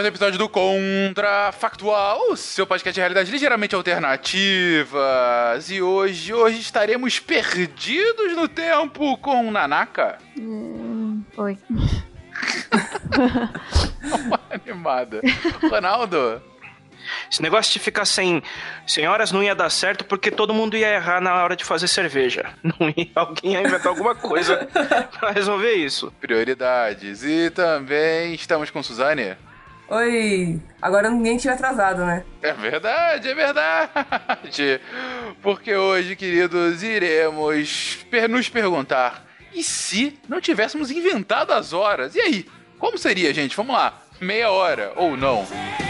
mais um episódio do Contrafactual, seu podcast de realidade ligeiramente alternativas. E hoje, hoje estaremos perdidos no tempo com Nanaka. Hum, oi. Animada. Ronaldo. Esse negócio de ficar sem, sem horas não ia dar certo porque todo mundo ia errar na hora de fazer cerveja. Não ia, alguém ia inventar alguma coisa pra resolver isso. Prioridades. E também estamos com Suzane. Oi! Agora ninguém tinha atrasado, né? É verdade, é verdade. Porque hoje, queridos, iremos nos perguntar: e se não tivéssemos inventado as horas? E aí? Como seria, gente? Vamos lá. Meia hora ou não? I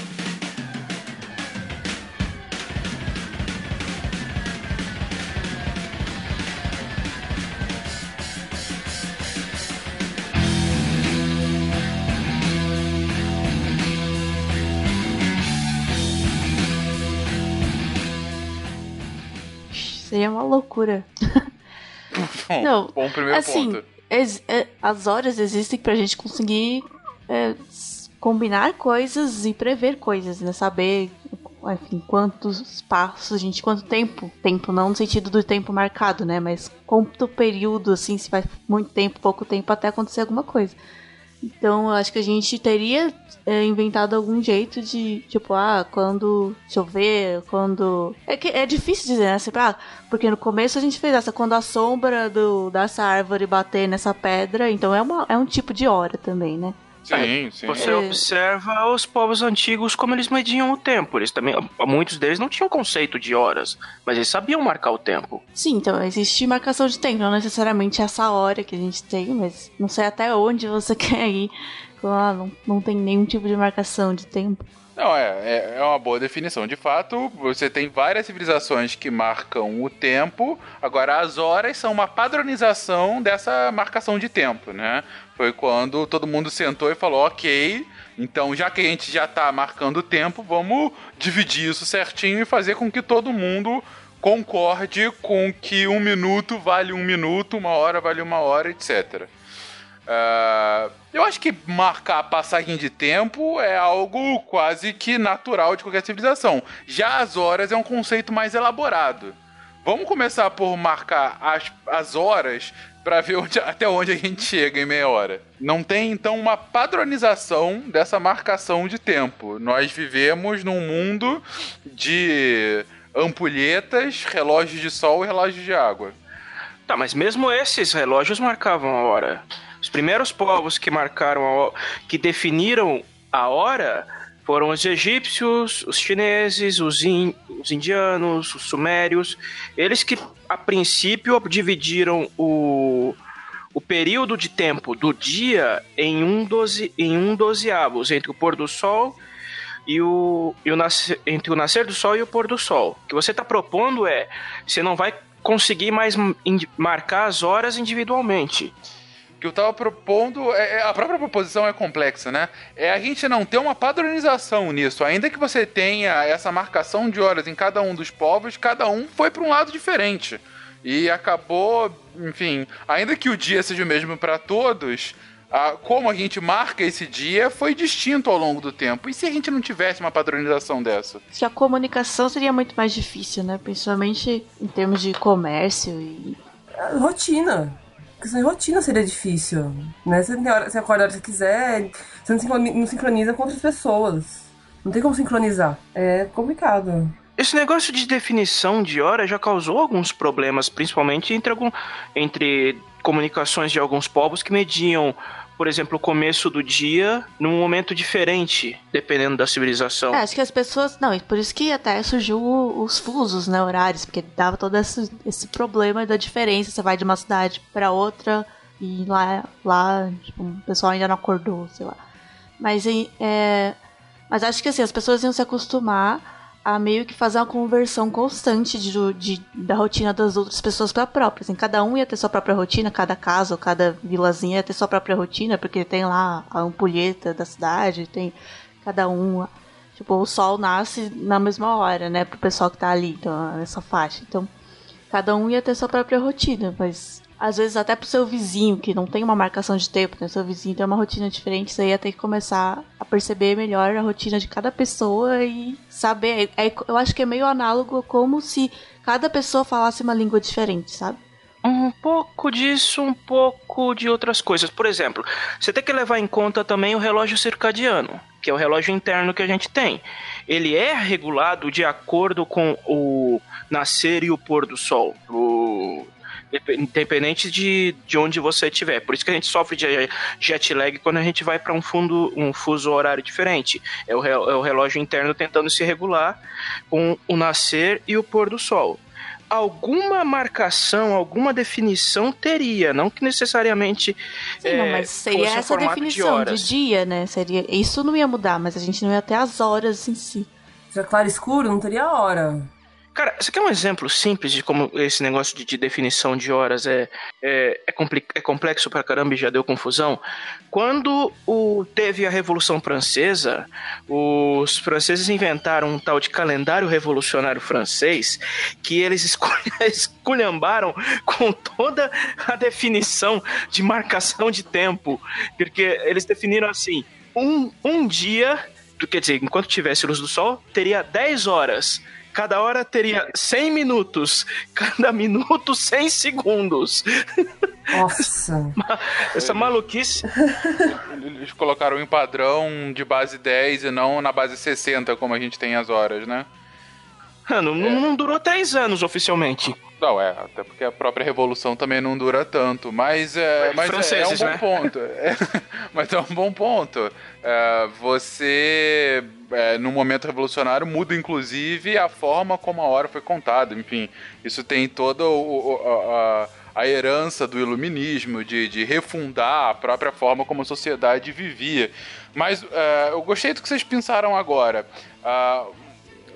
Seria uma loucura. Bom, Não, bom primeiro assim, ponto. ex- é, as horas existem pra gente conseguir é, combinar coisas e prever coisas, né? Saber, enfim, quantos passos gente, quanto tempo. Tempo não no sentido do tempo marcado, né? Mas quanto período, assim, se vai muito tempo, pouco tempo até acontecer alguma coisa. Então, eu acho que a gente teria é, inventado algum jeito de, tipo, ah, quando chover, quando. É que é difícil dizer, né? Sempre, ah, porque no começo a gente fez essa, quando a sombra do, dessa árvore bater nessa pedra, então é, uma, é um tipo de hora também, né? Sim, sim. Você É. observa os povos antigos como eles mediam o tempo. Eles também, muitos deles não tinham conceito de horas, mas eles sabiam marcar o tempo. Sim, então existe marcação de tempo, não necessariamente essa hora que a gente tem, mas não sei até onde você quer ir. Ah, não, não tem nenhum tipo de marcação de tempo. Não, é, é, é uma boa definição. De fato, você tem várias civilizações que marcam o tempo, agora as horas são uma padronização dessa marcação de tempo, né? Foi quando todo mundo sentou e falou, ok, então já que a gente já tá marcando o tempo, vamos dividir isso certinho e fazer com que todo mundo concorde com que um minuto vale um minuto, uma hora vale uma hora, etc. Ah, eu acho que marcar a passagem de tempo é algo quase que natural de qualquer civilização. Já as horas é um conceito mais elaborado. Vamos começar por marcar as, as horas para ver onde- até onde a gente chega em meia hora. Não tem então uma padronização dessa marcação de tempo. Nós vivemos num mundo de ampulhetas, relógios de sol e relógios de água. Tá, mas mesmo esses relógios marcavam a hora. Os primeiros povos que marcaram a que definiram a hora foram os egípcios, os chineses, os, in- os indianos, os sumérios. Eles que, a princípio, dividiram o, o período de tempo do dia em um, doze, em um dozeavos, entre o pôr do sol e o, e o nascer, entre o nascer do sol e o pôr do sol. O que você está propondo é, você não vai conseguir mais marcar as horas individualmente. Que eu tava propondo, é, é- a própria proposição é complexa, né? É a gente não ter uma padronização nisso. Ainda que você tenha essa marcação de horas em cada um dos povos, cada um foi para um lado diferente. E acabou, enfim, ainda que o dia seja o mesmo para todos, a- como a gente marca esse dia foi distinto ao longo do tempo. E se a gente não tivesse uma padronização dessa? Que a comunicação seria muito mais difícil, né? Principalmente em termos de comércio e. A rotina. Questão de rotina seria difícil. Né? Você, hora, você acorda a hora que você quiser, você não sincroni- não sincroniza com outras pessoas. Não tem como sincronizar. É complicado. Esse negócio de definição de hora já causou alguns problemas, principalmente entre, algum, entre comunicações de alguns povos que mediam, por exemplo, o começo do dia num momento diferente, dependendo da civilização. É, acho que as pessoas. Não, por isso que até surgiu os fusos, né, horários, porque dava todo esse, esse problema da diferença. Você vai de uma cidade pra outra e lá, lá tipo, o pessoal ainda não acordou, sei lá. Mas, é, mas acho que assim, as pessoas iam se acostumar a meio que fazer uma conversão constante de, de- da rotina das outras pessoas pra própria. Assim, cada um ia ter sua própria rotina, cada casa ou cada vilazinha ia ter sua própria rotina, porque tem lá a ampulheta da cidade, tem cada um. Tipo, o sol nasce na mesma hora, né? Pro pessoal que tá ali, então, nessa faixa. Então, cada um ia ter sua própria rotina, mas às vezes até pro seu vizinho, que não tem uma marcação de tempo, né? Seu vizinho tem uma rotina diferente, você ia ter que começar a perceber melhor a rotina de cada pessoa e saber. É, eu acho que é meio análogo como se cada pessoa falasse uma língua diferente, sabe? Um pouco disso, um pouco de outras coisas. Por exemplo, você tem que levar em conta também o relógio circadiano, que é o relógio interno que a gente tem. Ele é regulado de acordo com o nascer e o pôr do sol. O Independente de, de onde você estiver. Por isso que a gente sofre de jet lag quando a gente vai para um fundo, um fuso horário diferente. É o, é o relógio interno tentando se regular com o nascer e o pôr do sol. Alguma marcação, alguma definição teria, não que necessariamente Sim, é, não, mas seria fosse essa formato definição de, horas. dia, né? Seria, isso não ia mudar, mas a gente não ia ter as horas em si. Se é claro escuro, não teria hora. Cara, você quer um exemplo simples de como esse negócio de, de definição de horas é, é, é, é complexo pra caramba e já deu confusão? Quando o, teve a Revolução Francesa, os franceses inventaram um tal de calendário revolucionário francês que eles escul- esculhambaram com toda a definição de marcação de tempo. Porque eles definiram assim: um, um dia, quer dizer, enquanto tivesse luz do sol, teria 10 horas. Cada hora teria 100 minutos. Cada minuto, 100 segundos. Nossa. Essa maluquice. Eles colocaram em padrão de base 10 e não na base 60, como a gente tem as horas, né? Mano, não, não durou 3 anos oficialmente. Não, é, até porque a própria revolução também não dura tanto, mas é, mas é- é, um franceses, bom né? ponto. É, mas é um bom ponto. É, você, é, no momento revolucionário, muda inclusive a forma como a hora foi contada. Enfim, isso tem toda o- o- a, a herança do iluminismo, de, de refundar a própria forma como a sociedade vivia. Mas é, eu gostei do que vocês pensaram agora. Ah,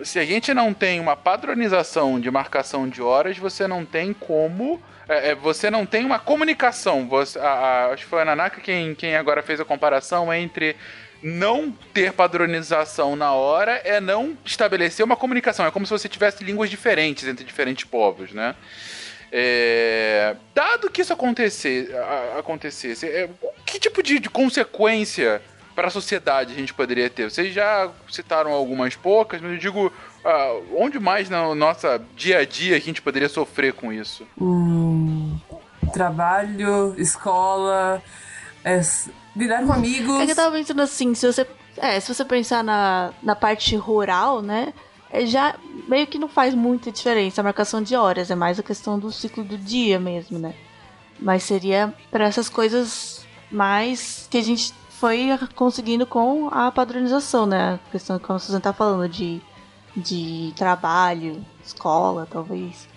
se a gente não tem uma padronização de marcação de horas, você não tem como. é, é, você não tem uma comunicação. Você, a- a- acho que foi a Nanaka quem, quem agora fez a comparação entre não ter padronização na hora é não estabelecer uma comunicação. É como se você tivesse línguas diferentes entre diferentes povos, né? É, dado que isso acontecer, acontecesse, é, que tipo de, de consequência para a sociedade a gente poderia ter? Vocês já citaram algumas poucas, mas eu digo, ah, onde mais no nosso dia a dia a gente poderia sofrer com isso? Hum, trabalho, escola, é, lidar com amigos. É que eu tava pensando assim, se você. É, se você pensar na, na parte rural, né? é já meio que não faz muita diferença a marcação de horas, é mais a questão do ciclo do dia mesmo, né? Mas seria para essas coisas mais que a gente foi conseguindo com a padronização, né? A questão que a Susan tá falando de, de trabalho, escola, talvez.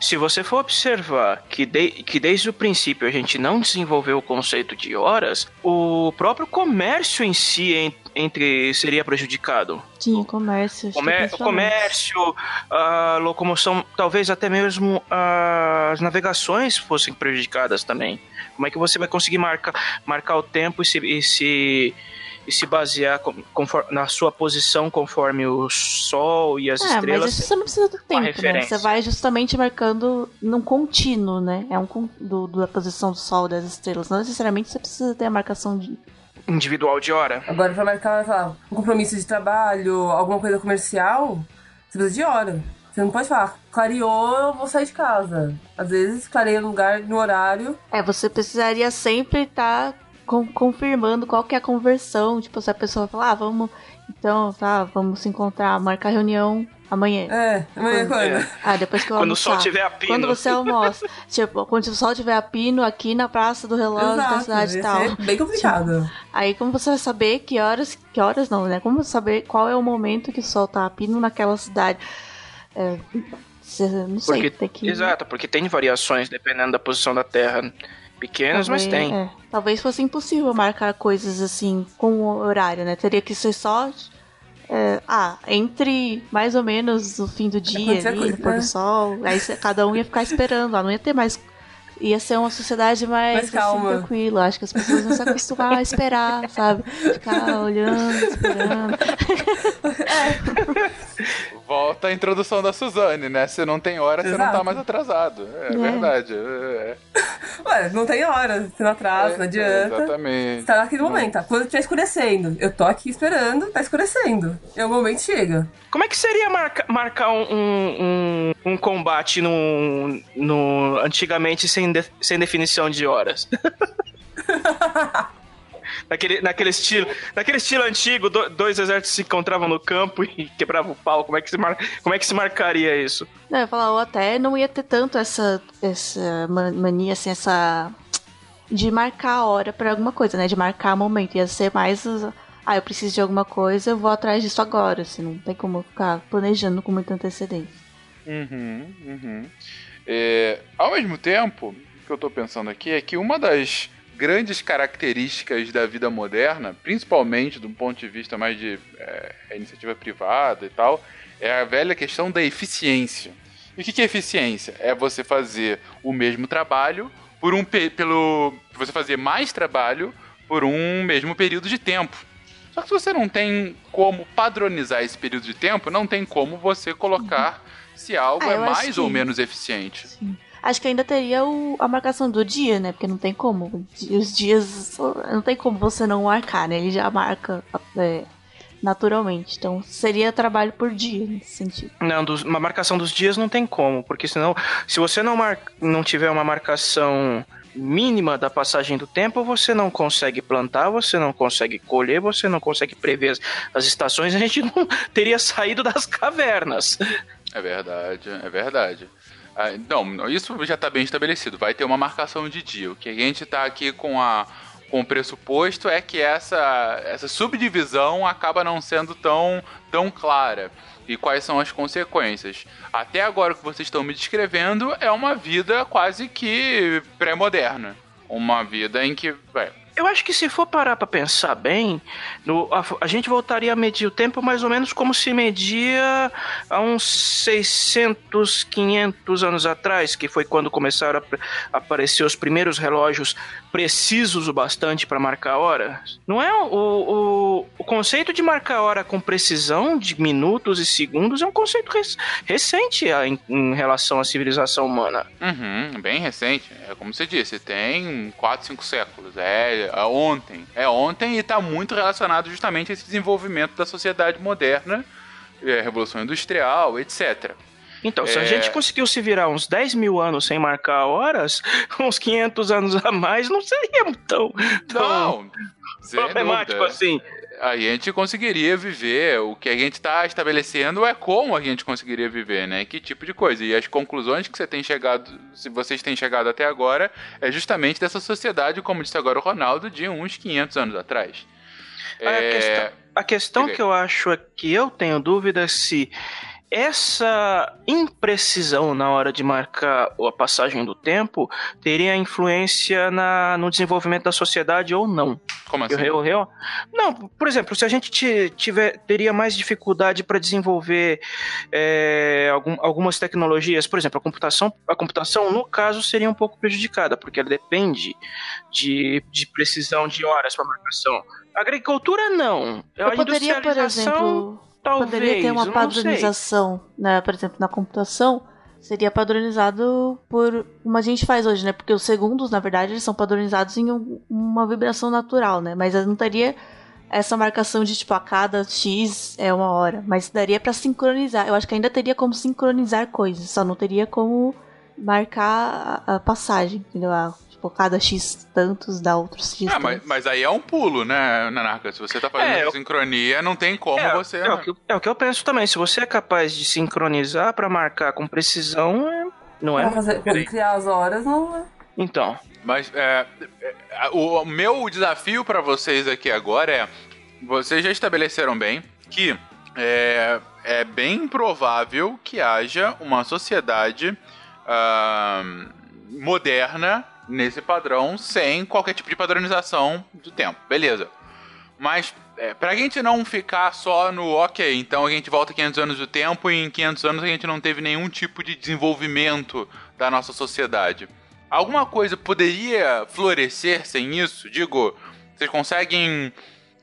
Se você for observar que, de- que desde o princípio a gente não desenvolveu o conceito de horas, o próprio comércio em si en- entre seria prejudicado. Tinha comércio. principalmente. comércio, a locomoção, talvez até mesmo as navegações fossem prejudicadas também. Como é que você vai conseguir marcar, marcar o tempo e se, e se, e se basear com- conforme- na sua posição conforme o sol e as É, mas estrelas? isso você não precisa do tempo, né? Você vai justamente marcando num contínuo, né? É um do, da posição do sol e das estrelas. Não necessariamente você precisa ter a marcação de. Individual de hora. Agora, pra marcar sei lá, um compromisso de trabalho, alguma coisa comercial, você precisa de hora. Você não pode falar, clareou, eu vou sair de casa. Às vezes, clareia no lugar, no horário. É, você precisaria sempre estar confirmando qual que é a conversão. Tipo, se a pessoa falar, ah, vamos. Então, tá, vamos se encontrar, marcar reunião Amanhã. É, amanhã quando? Ah, depois que eu Quando o almoçar. sol tiver a pino. Quando você almoça. tipo, quando o sol tiver a pino aqui na Praça do Relógio da Exato, cidade e tal. ser bem complicado. Aí como você vai saber que horas, que horas não, né? Como você saber qual é o momento que o sol tá a pino naquela cidade? É, você- não sei, Porque, tem que... Exato, porque tem variações dependendo da posição da Terra. Pequenas, mas Talvez- tem. é, talvez fosse impossível marcar coisas assim com o horário, né? Teria que ser só. é, ah, entre mais ou menos o fim do dia ali, coisa, pôr é. do sol. Aí cada um ia ficar esperando lá, não ia ter mais. Ia ser uma sociedade mais, Mais calma. Assim, tranquila. Acho que as pessoas iam se acostumar a esperar, sabe? Ficar olhando, esperando. Volta a introdução da Suzane, né? Se não tem hora, você não tá Exato. mais atrasado. É, É. verdade. É, Ué, não tem hora, você não atrasa, é, não adianta. Exatamente. Você tá naquele momento, tá? Quando estiver escurecendo, eu tô aqui esperando, tá escurecendo. E o momento chega. Como é que seria marca- marcar um, um, um- um combate no, no, antigamente sem, de- sem definição de horas? naquele, naquele, estilo, naquele estilo antigo, do- dois exércitos se encontravam no campo e quebravam o pau. Como é que se, mar, como é que se marcaria isso? Não, eu ia falar, ou até não ia ter tanto essa, essa ma- mania, assim, essa. de marcar a hora pra alguma coisa, né? De marcar momento. Ia ser mais. os- Ah, eu preciso de alguma coisa, eu vou atrás disso agora, assim, não tem como eu ficar planejando com muita antecedência. Uhum, uhum. É, ao mesmo tempo, o que eu tô pensando aqui é que uma das grandes características da vida moderna, principalmente do ponto de vista mais de é, iniciativa privada e tal, é a velha questão da eficiência. E o que é eficiência? É você fazer o mesmo trabalho por um pe- pelo você fazer mais trabalho por um mesmo período de tempo. Só que se você não tem como padronizar esse período de tempo, não tem como você colocar se algo Ah, é mais que- ou menos eficiente. Acho que ainda teria o- a marcação do dia, né? Porque não tem como. Os dias. Não tem como você não marcar, né? Ele já marca é, naturalmente. Então seria trabalho por dia nesse sentido. Não, dos- uma marcação dos dias não tem como, porque senão, se você não, mar, não tiver uma marcação mínima da passagem do tempo, você não consegue plantar, você não consegue colher, você não consegue prever as, as estações, a gente não teria saído das cavernas. É verdade, é verdade. Ah, não, isso já está bem estabelecido. Vai ter uma marcação de dia. O que a gente está aqui com a com o pressuposto é que essa, essa subdivisão acaba não sendo tão, tão clara. E quais são as consequências? Até agora o que vocês estão me descrevendo é uma vida quase que pré-moderna. Uma vida em que. Eu acho que se for parar pra pensar bem, no- a, a gente voltaria a medir o tempo mais ou menos como se media há uns 600, 500 anos atrás, que foi quando começaram a ap- a aparecer os primeiros relógios precisos o bastante para marcar horas. Não é o, o, o conceito de marcar hora com precisão de minutos e segundos é um conceito rec- recente em, em relação à civilização humana. Uhum, bem recente. É como você disse, tem 4, 5 séculos. É, é ontem. É ontem e está muito relacionado justamente a esse desenvolvimento da sociedade moderna, é, Revolução Industrial, etc. Então, se a É. gente conseguiu se virar uns 10 mil anos sem marcar horas, uns 500 anos a mais não seria tão, tão Não, problemático assim. A gente conseguiria viver. O que a gente está estabelecendo é como a gente conseguiria viver, né? Que tipo de coisa. E as conclusões que você tem chegado, se vocês têm chegado até agora, é justamente dessa sociedade, como disse agora o Ronaldo, de uns 500 anos atrás. A É, questão, a questão que eu acho é que eu tenho dúvida é se essa imprecisão na hora de marcar a passagem do tempo teria influência na, no desenvolvimento da sociedade ou não. Como assim? Eu, eu, eu- não, por exemplo, se a gente ti- tiver, teria mais dificuldade para desenvolver é, algum- algumas tecnologias, por exemplo, a computação, a computação, no caso, seria um pouco prejudicada, porque ela depende de, de precisão de horas para marcação. A agricultura, não. Eu a poderia, por exemplo, talvez, poderia ter uma padronização, né? Por exemplo, na computação, seria padronizado por como a gente faz hoje, né? Porque os segundos, na verdade, eles são padronizados em um- uma vibração natural, né? Mas não teria essa marcação de tipo a cada X é uma hora, mas daria pra sincronizar. Eu acho que ainda teria como sincronizar coisas, só não teria como marcar a, a passagem, entendeu? Tipo, cada X tantos dá outros X Ah, mas, tantos. mas aí é um pulo, né, Nanarca? Se você tá fazendo É, eu- sincronia, não tem como É, você. é o que, eu- é o que eu penso também. Se você é capaz de sincronizar pra marcar com precisão, é- não é? Pra fazer, criar as horas não é. Então, Mas é, é, o, meu desafio pra vocês aqui agora é: vocês já estabeleceram bem que é, é bem provável que haja uma sociedade ah, moderna nesse padrão sem qualquer tipo de padronização do tempo. Beleza. Mas é, pra gente não ficar só no ok, então a gente volta 500 anos do tempo e em 500 anos a gente não teve nenhum tipo de desenvolvimento da nossa sociedade. Alguma coisa poderia florescer sem isso? Digo, vocês conseguem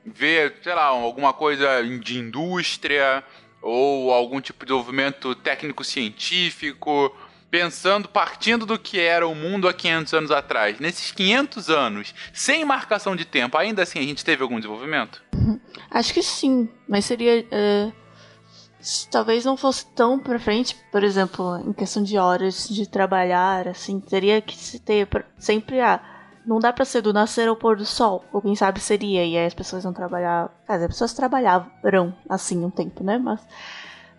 ver, sei lá, alguma coisa de indústria ou algum tipo de desenvolvimento técnico-científico, pensando, partindo do que era o mundo há 500 anos atrás. Nesses 500 anos, sem marcação de tempo, ainda assim a gente teve algum desenvolvimento? Acho que sim, mas seria. s- talvez não fosse tão pra frente, por exemplo, em questão de horas de trabalhar, assim, teria que se ter sempre a. Não dá pra ser do nascer ao pôr do sol, ou quem sabe seria, e aí as pessoas vão trabalhar. Quer dizer, as pessoas trabalhavam assim um tempo, né? Mas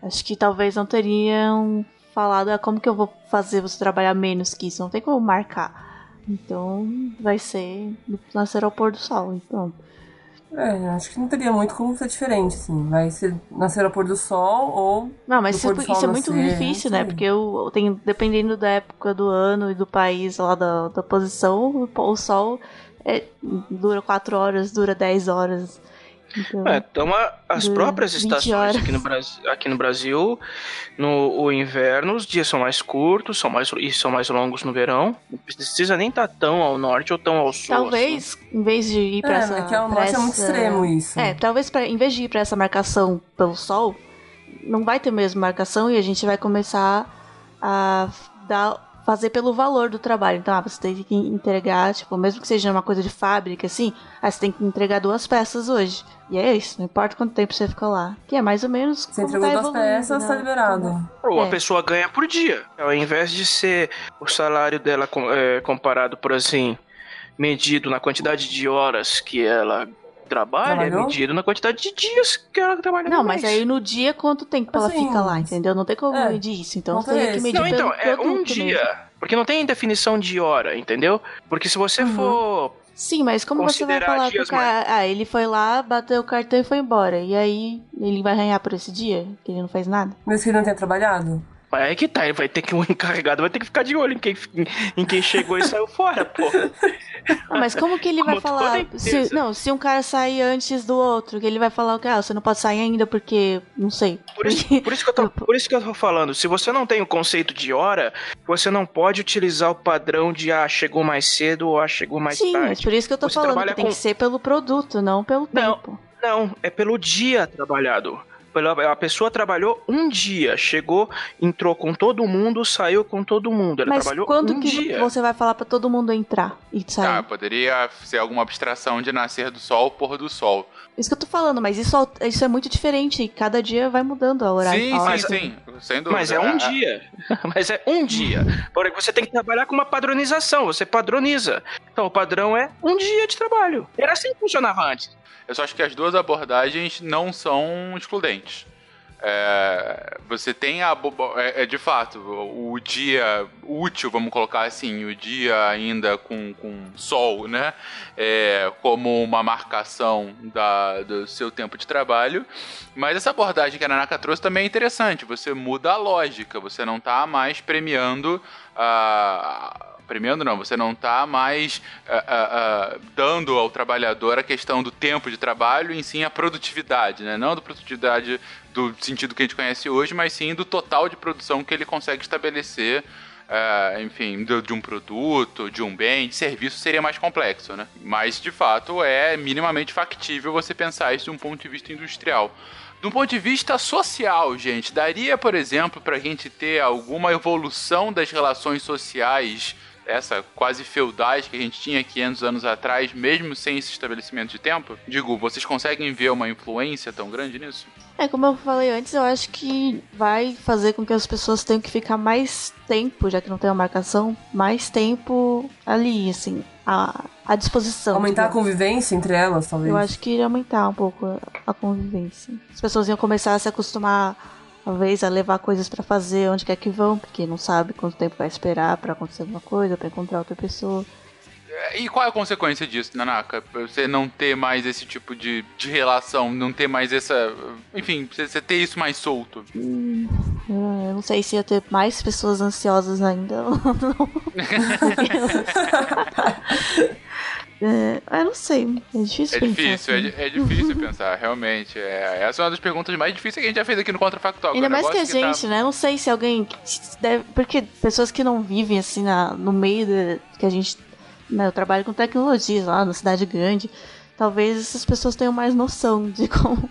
acho que talvez não teriam falado, ah, como que eu vou fazer você trabalhar menos que isso? Não tem como marcar. Então vai ser nascer ao pôr do sol, então. É, acho que não teria muito como ser diferente, assim. Vai ser nascer ao pôr do sol ou. Não, mas isso, isso é muito nascer, difícil, né? Porque eu, tenho, dependendo da época do ano e do país lá da, da posição, o sol é, dura 4 horas, dura 10 horas. Então, é, então as próprias 20 estações aqui no, Brasil, aqui no Brasil, no o inverno, os dias são mais curtos são mais, e são mais longos no verão. Não precisa nem estar tão ao norte ou tão ao sul. assim. talvez, em vez de ir pra É, essa. mas que ao pra norte é muito essa- extremo isso. É, talvez pra, em vez de ir pra essa marcação pelo sol, não vai ter mesmo marcação e a gente vai começar a dar, fazer pelo valor do trabalho. Então, ah, você tem que entregar, tipo, mesmo que seja uma coisa de fábrica, assim, ah, você tem que entregar duas peças hoje. E é isso, não importa quanto tempo você fica lá. Que é mais ou menos. Você como entregou tá duas peças, né? tá liberado. Ou a É. pessoa ganha por dia. Ao invés de ser o salário dela é, comparado por assim, medido na quantidade de horas que ela trabalha, é Trabalhou? medido na quantidade de dias que ela trabalha Não, no mas mês. aí no dia quanto tempo ela Assim, fica lá, entendeu? Não tem como é, medir isso. Então você tem que medir Não, então, é um dia. mesmo. Porque não tem definição de hora, entendeu? Porque se você Uhum. for. Sim, mas como você vai falar pro dias cara, ah, ele foi lá, bateu o cartão e foi embora. E aí ele vai ganhar por esse dia? Que ele não fez nada? Mesmo que ele não tenha trabalhado? Mas aí que tá, ele vai ter que um encarregado vai ter que ficar de olho em quem, em quem chegou e saiu fora, pô. Ah, mas como que ele vai falar? Se, não, se um cara sair antes do outro, que ele vai falar o que? Ah, você não pode sair ainda porque. Não sei. Por isso, Porque- por, isso que eu tô, por isso que eu tô falando, se você não tem o conceito de hora, você não pode utilizar o padrão de ah, chegou mais cedo ou ah, chegou mais Sim, tarde. mas por isso que eu tô Você falando que tem com- que ser pelo produto, não pelo Não. tempo. Não, é pelo dia trabalhado. A pessoa trabalhou um dia, chegou, entrou com todo mundo, saiu com todo mundo. Ela Mas trabalhou quando um que dia. você vai falar pra todo mundo entrar e sair? Tá, poderia ser alguma abstração de nascer do sol, pôr do sol. Isso que eu tô falando, mas isso, isso é muito diferente. Cada dia vai mudando a horário. Sim, a sim, hora. sim, sem dúvida. Mas é um Ah, dia. Mas é um dia. Porém, você tem que trabalhar com uma padronização. Você padroniza. Então, o padrão é um dia de trabalho. Era assim que funcionava antes. Eu só acho que as duas abordagens não são excludentes. É, você tem a. É, é, de fato, o, dia útil, vamos colocar assim, o dia ainda com, com sol, né? É, como uma marcação da, do seu tempo de trabalho. Mas essa abordagem que a Nanaka trouxe também é interessante. Você muda a lógica, você não está mais premiando a. Premiando não, você não está mais ah, ah, ah, dando ao trabalhador a questão do tempo de trabalho, em sim a produtividade, né? Não da produtividade do sentido que a gente conhece hoje, mas sim do total de produção que ele consegue estabelecer, ah, enfim, do- de um produto, de um bem, de serviço seria mais complexo, né? Mas de fato é minimamente factível você pensar isso de um ponto de vista industrial. De um ponto de vista social, gente, daria, por exemplo, para a gente ter alguma evolução das relações sociais essa quase feudais que a gente tinha 500 anos atrás, mesmo sem esse estabelecimento de tempo? Digo, vocês conseguem ver uma influência tão grande nisso? É, como eu falei antes, eu acho que vai fazer com que as pessoas tenham que ficar mais tempo, já que não tem uma marcação, mais tempo ali, assim, à, à disposição. Aumentar a convivência entre elas, talvez. Eu acho que iria aumentar um pouco a convivência. As pessoas iam começar a se acostumar, talvez, a levar coisas pra fazer onde quer que vão, porque não sabe quanto tempo vai esperar pra acontecer alguma coisa, pra encontrar outra pessoa. E qual é a consequência disso, Nanaka? Você não ter mais esse tipo de, de relação, não ter mais essa. Enfim, você ter isso mais solto. Hum, eu não sei se ia ter mais pessoas ansiosas ainda ou não. É, eu não sei. É difícil É pensar difícil, é, assim. di- é difícil pensar, realmente. É, essa é uma das perguntas mais difíceis que a gente já fez aqui no Contrafactual. Ainda é mais que a tá- gente, né? Eu não sei se alguém deve. Porque pessoas que não vivem assim na, no meio de, que a gente. Né, eu trabalho com tecnologias lá na cidade grande. Talvez essas pessoas tenham mais noção de como,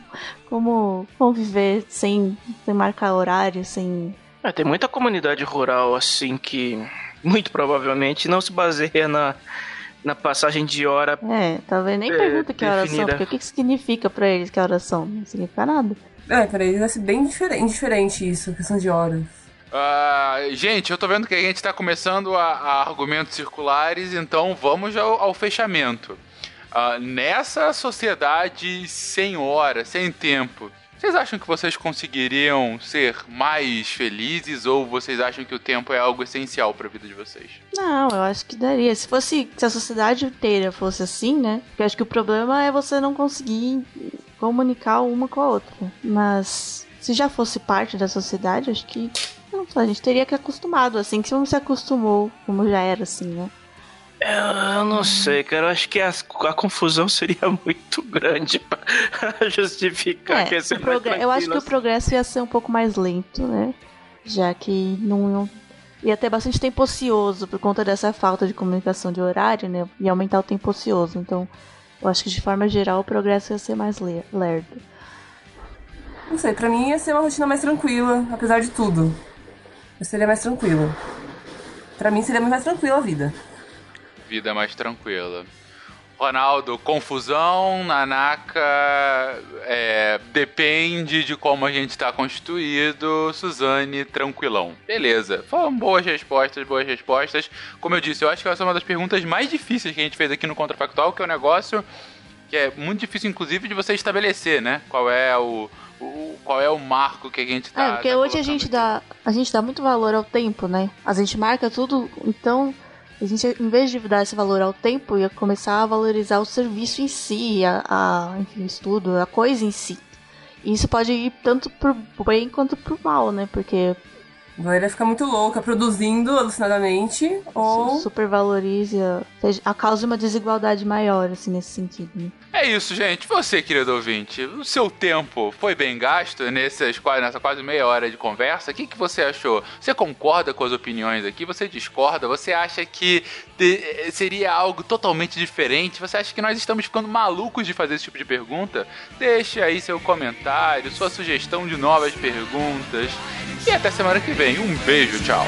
como conviver sem, sem marcar horário, sem. É, tem muita comunidade rural assim que muito provavelmente não se baseia na, na passagem de hora. É, talvez nem É, pergunta que horas são, porque o que, que significa pra eles que horas são? Não significa nada. É, pra eles vai ser bem diferente, diferente isso, questão de horas. Ah, gente, eu tô vendo que a gente tá começando a, a argumentos circulares, então vamos ao, ao fechamento. Ah, nessa sociedade sem hora, sem tempo, vocês acham que vocês conseguiriam ser mais felizes ou vocês acham que o tempo é algo essencial pra vida de vocês? Não, eu acho que daria. Se fosse. Se a sociedade inteira fosse assim, né? Porque eu acho que o problema é você não conseguir comunicar uma com a outra. Mas se já fosse parte da sociedade, acho que. Não, a gente teria que acostumado, assim, que se não se acostumou, como já era assim, né? Eu, eu não sei, cara. Eu acho que a, a confusão seria muito grande pra justificar que É, mais progre- eu acho que o progresso ia ser um pouco mais lento, né? Já que não iam- ia ter bastante tempo ocioso por conta dessa falta de comunicação de horário, né? Ia aumentar o tempo ocioso. Então, eu acho que de forma geral o progresso ia ser mais le- lerdo. Não sei, pra mim ia ser uma rotina mais tranquila, apesar de tudo. Eu seria mais tranquila. Pra mim seria muito mais tranquila a vida. Vida mais tranquila. Ronaldo, confusão, Nanaka, é, depende de como a gente tá constituído. Suzane, tranquilão. Beleza, foram boas respostas, boas respostas. Como eu disse, eu acho que essa é uma das perguntas mais difíceis que a gente fez aqui no Contrafactual, que é um negócio que é muito difícil, inclusive, de você estabelecer, né? Qual é o, o- qual é o marco que a gente tá. é, porque tá hoje a gente aqui. dá. A gente dá muito valor ao tempo, né? A gente marca tudo, então. A gente, em vez de dar esse valor ao tempo, ia começar a valorizar o serviço em si, a, a enfim, o estudo, a coisa em si. E isso pode ir tanto pro bem quanto pro mal, né? Porque Vai ele ficar muito louca, produzindo alucinadamente, ou... supervalorize, a, causa uma desigualdade maior, assim, nesse sentido. Né? É isso, gente. Você, querido ouvinte, o seu tempo foi bem gasto nessas, nessa quase meia hora de conversa? O que, que você achou? Você concorda com as opiniões aqui? Você discorda? Você acha que te- seria algo totalmente diferente? Você acha que nós estamos ficando malucos de fazer esse tipo de pergunta? Deixe aí seu comentário, sua sugestão de novas perguntas. E até semana que vem. Um beijo, tchau.